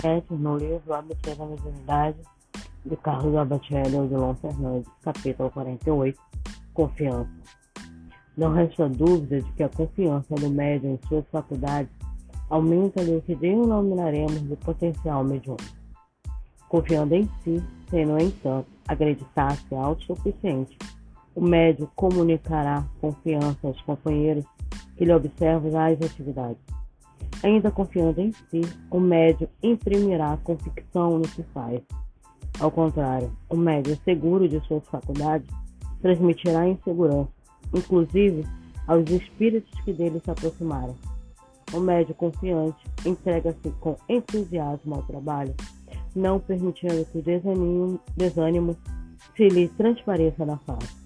7, no livro ABC da Mediunidade, de Carlos Abatielli Odilon Fernandes, capítulo 48, Confiança. Não resta dúvida de que a confiança do médium em suas faculdades aumenta-lhe o que denominaremos de potencial mediúnico. Confiando em si, sem, no entanto, acreditar-se autossuficiente, o médium comunicará confiança aos companheiros que lhe observam as atividades. Ainda confiando em si, o médium imprimirá convicção no que faz. Ao contrário, o médium seguro de suas faculdades transmitirá insegurança, inclusive aos espíritos que dele se aproximarem. O médium confiante entrega-se com entusiasmo ao trabalho, não permitindo que o desânimo, desânimo se lhe transpareça na face.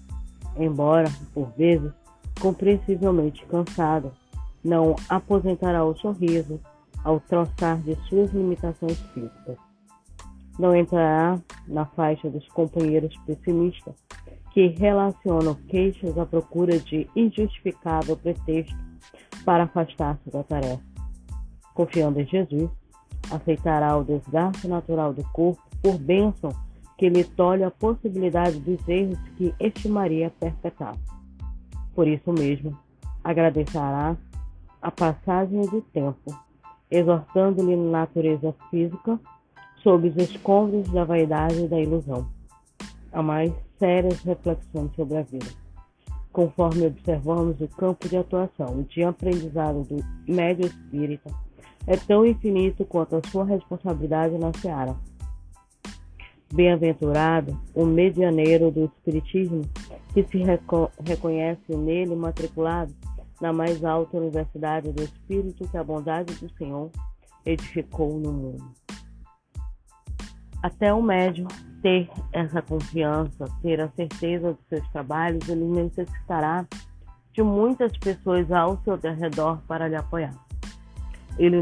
Embora, por vezes, compreensivelmente cansado, não aposentará o sorriso ao troçar de suas limitações físicas. Não entrará na faixa dos companheiros pessimistas que relacionam queixas à procura de injustificável pretexto para afastar-se da tarefa. Confiando em Jesus, aceitará o desgaste natural do corpo por bênção que lhe tolhe a possibilidade dos erros que estimaria perpetrar. Por isso mesmo, agradecerá a passagem do tempo, exortando-lhe na natureza física sob os escombros da vaidade e da ilusão, a mais sérias reflexões sobre a vida. Conforme observamos o campo de atuação de aprendizado do médio espírita, é tão infinito quanto a sua responsabilidade na seara. Bem-aventurado o medianeiro do Espiritismo, que se reco reconhece nele matriculado na mais alta universidade do Espírito que a bondade do Senhor edificou no mundo. Até o médium ter essa confiança, ter a certeza dos seus trabalhos, ele necessitará de muitas pessoas ao seu redor para lhe apoiar. Ele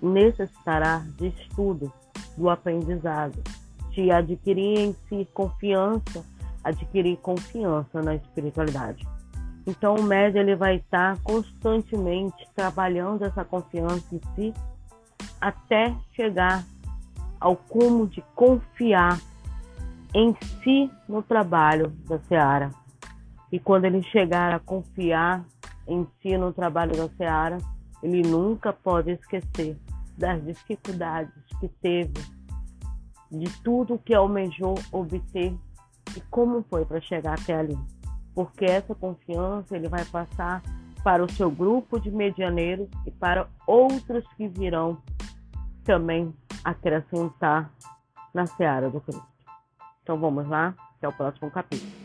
necessitará de estudo, do aprendizado, de adquirir em si confiança, adquirir confiança na espiritualidade. Então o médio ele vai estar constantemente trabalhando essa confiança em si até chegar ao cumo de confiar em si no trabalho da Seara. E quando ele chegar a confiar em si no trabalho da Seara, ele nunca pode esquecer das dificuldades que teve, de tudo que almejou obter e como foi para chegar até ali porque essa confiança ele vai passar para o seu grupo de medianeiros e para outros que virão também acrescentar na seara do Cristo. Então vamos lá, até o próximo capítulo.